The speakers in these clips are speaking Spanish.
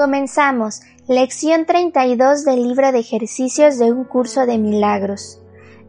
Comenzamos. Lección 32 del libro de ejercicios de un curso de milagros.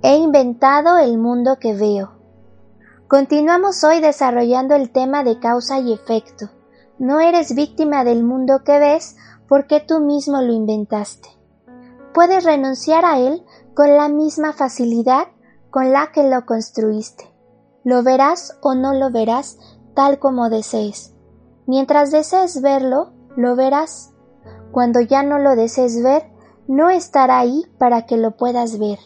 He inventado el mundo que veo. Continuamos hoy desarrollando el tema de causa y efecto. No eres víctima del mundo que ves porque tú mismo lo inventaste. Puedes renunciar a él con la misma facilidad con la que lo construiste. Lo verás o no lo verás tal como desees. Mientras desees verlo, lo verás. Cuando ya no lo desees ver, no estará ahí para que lo puedas ver.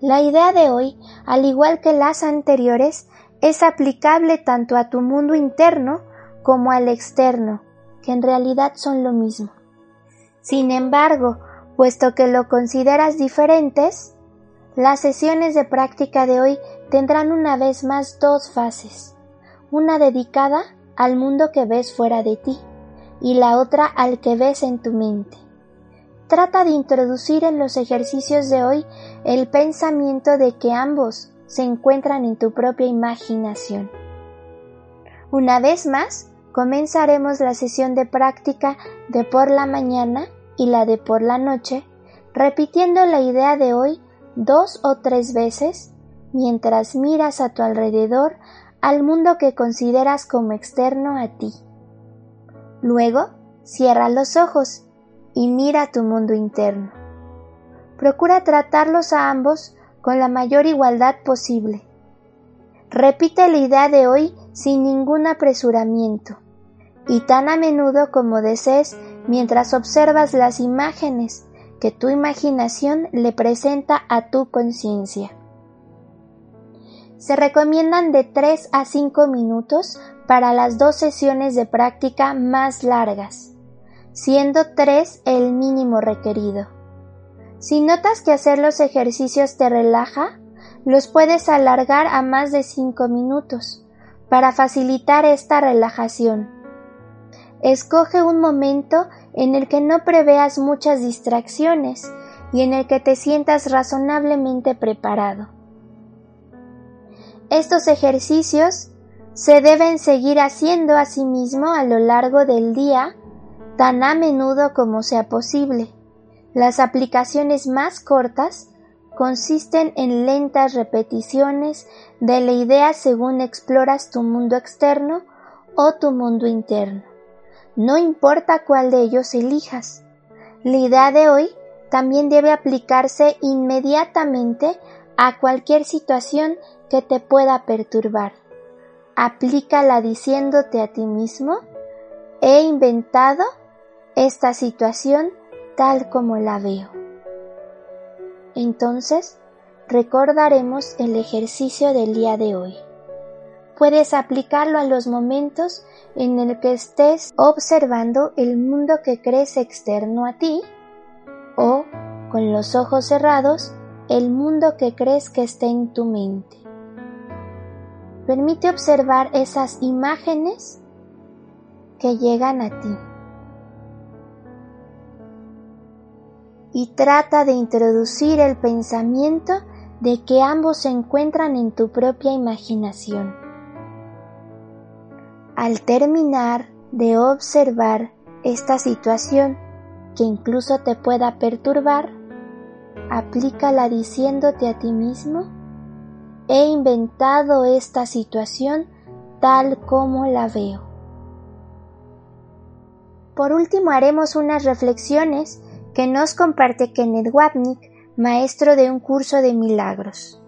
La idea de hoy, al igual que las anteriores, es aplicable tanto a tu mundo interno como al externo, que en realidad son lo mismo. Sin embargo, puesto que lo consideras diferentes, las sesiones de práctica de hoy tendrán una vez más dos fases, una dedicada al mundo que ves fuera de ti y la otra al que ves en tu mente. Trata de introducir en los ejercicios de hoy el pensamiento de que ambos se encuentran en tu propia imaginación. Una vez más, comenzaremos la sesión de práctica de por la mañana y la de por la noche, repitiendo la idea de hoy dos o tres veces mientras miras a tu alrededor al mundo que consideras como externo a ti. Luego, cierra los ojos y mira tu mundo interno. Procura tratarlos a ambos con la mayor igualdad posible. Repite la idea de hoy sin ningún apresuramiento y tan a menudo como desees mientras observas las imágenes que tu imaginación le presenta a tu conciencia. Se recomiendan de 3 a 5 minutos para las dos sesiones de práctica más largas, siendo 3 el mínimo requerido. Si notas que hacer los ejercicios te relaja, los puedes alargar a más de 5 minutos para facilitar esta relajación. Escoge un momento en el que no preveas muchas distracciones y en el que te sientas razonablemente preparado. Estos ejercicios se deben seguir haciendo a sí mismo a lo largo del día tan a menudo como sea posible. Las aplicaciones más cortas consisten en lentas repeticiones de la idea según exploras tu mundo externo o tu mundo interno. No importa cuál de ellos elijas. La idea de hoy también debe aplicarse inmediatamente a cualquier situación que te pueda perturbar. Aplícala diciéndote a ti mismo, he inventado esta situación tal como la veo. Entonces, recordaremos el ejercicio del día de hoy. Puedes aplicarlo a los momentos en el que estés observando el mundo que crees externo a ti o, con los ojos cerrados, el mundo que crees que está en tu mente. Permite observar esas imágenes que llegan a ti. Y trata de introducir el pensamiento de que ambos se encuentran en tu propia imaginación. Al terminar de observar esta situación que incluso te pueda perturbar, aplícala diciéndote a ti mismo He inventado esta situación tal como la veo. Por último haremos unas reflexiones que nos comparte Kenneth Wapnick, maestro de un curso de milagros.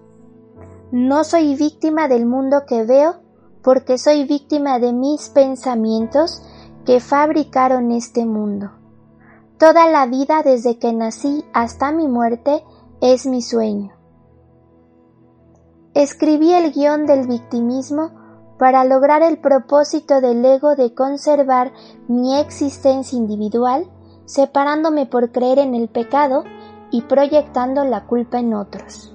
No soy víctima del mundo que veo porque soy víctima de mis pensamientos que fabricaron este mundo. Toda la vida desde que nací hasta mi muerte es mi sueño. Escribí el guion del victimismo para lograr el propósito del ego de conservar mi existencia individual, separándome por creer en el pecado y proyectando la culpa en otros.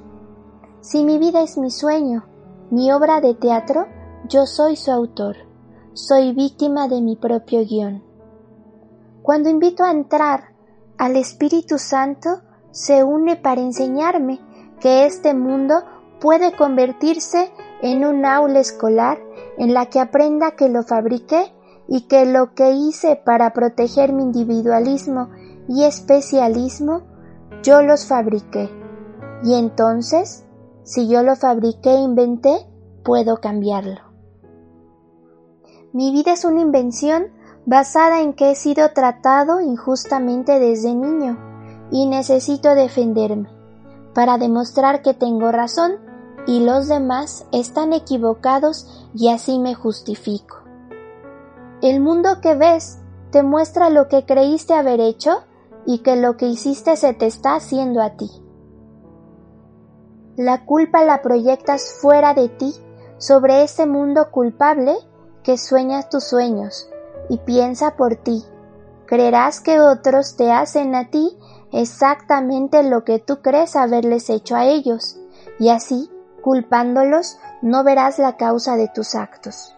Si mi vida es mi sueño, mi obra de teatro, yo soy su autor, soy víctima de mi propio guion. Cuando invito a entrar al Espíritu Santo, se une para enseñarme que este mundo puede convertirse en un aula escolar en la que aprenda que lo fabriqué y que lo que hice para proteger mi individualismo y especialismo, yo los fabriqué. Y entonces, si yo lo fabriqué e inventé, puedo cambiarlo. Mi vida es una invención basada en que he sido tratado injustamente desde niño y necesito defenderme para demostrar que tengo razón y los demás están equivocados y así me justifico. El mundo que ves te muestra lo que creíste haber hecho y que lo que hiciste se te está haciendo a ti. La culpa la proyectas fuera de ti sobre ese mundo culpable que sueñas tus sueños y piensa por ti. Creerás que otros te hacen a ti exactamente lo que tú crees haberles hecho a ellos, y así, culpándolos, no verás la causa de tus actos.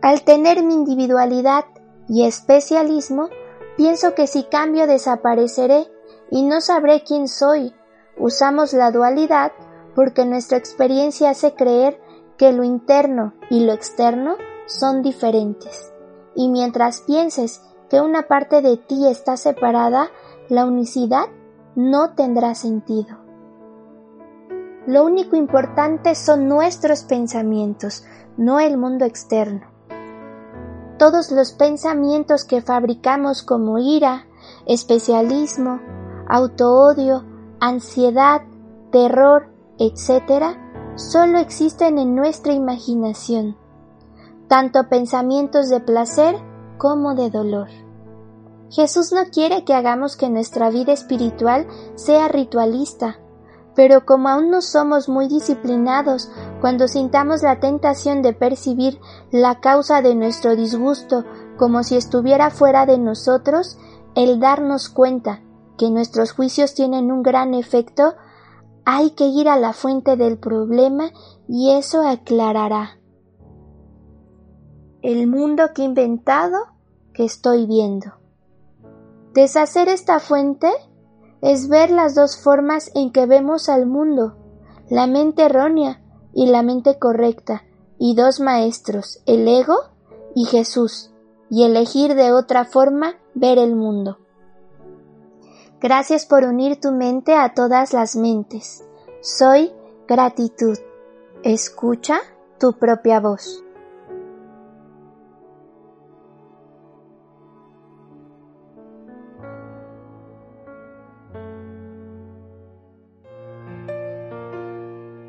Al tener mi individualidad y especialismo, pienso que si cambio desapareceré y no sabré quién soy. Usamos la dualidad porque nuestra experiencia hace creer que lo interno y lo externo son diferentes. Y mientras pienses que una parte de ti está separada, la unicidad no tendrá sentido. Lo único importante son nuestros pensamientos, no el mundo externo. Todos los pensamientos que fabricamos como ira, especialismo, autoodio, ansiedad, terror, etc., solo existen en nuestra imaginación, tanto pensamientos de placer como de dolor. Jesús no quiere que hagamos que nuestra vida espiritual sea ritualista, pero como aún no somos muy disciplinados, cuando sintamos la tentación de percibir la causa de nuestro disgusto como si estuviera fuera de nosotros, el darnos cuenta que nuestros juicios tienen un gran efecto, hay que ir a la fuente del problema y eso aclarará el mundo que he inventado que estoy viendo. Deshacer esta fuente es ver las dos formas en que vemos al mundo, la mente errónea y la mente correcta, y dos maestros, el ego y Jesús, y elegir de otra forma ver el mundo. Gracias por unir tu mente a todas las mentes. Soy gratitud. Escucha tu propia voz.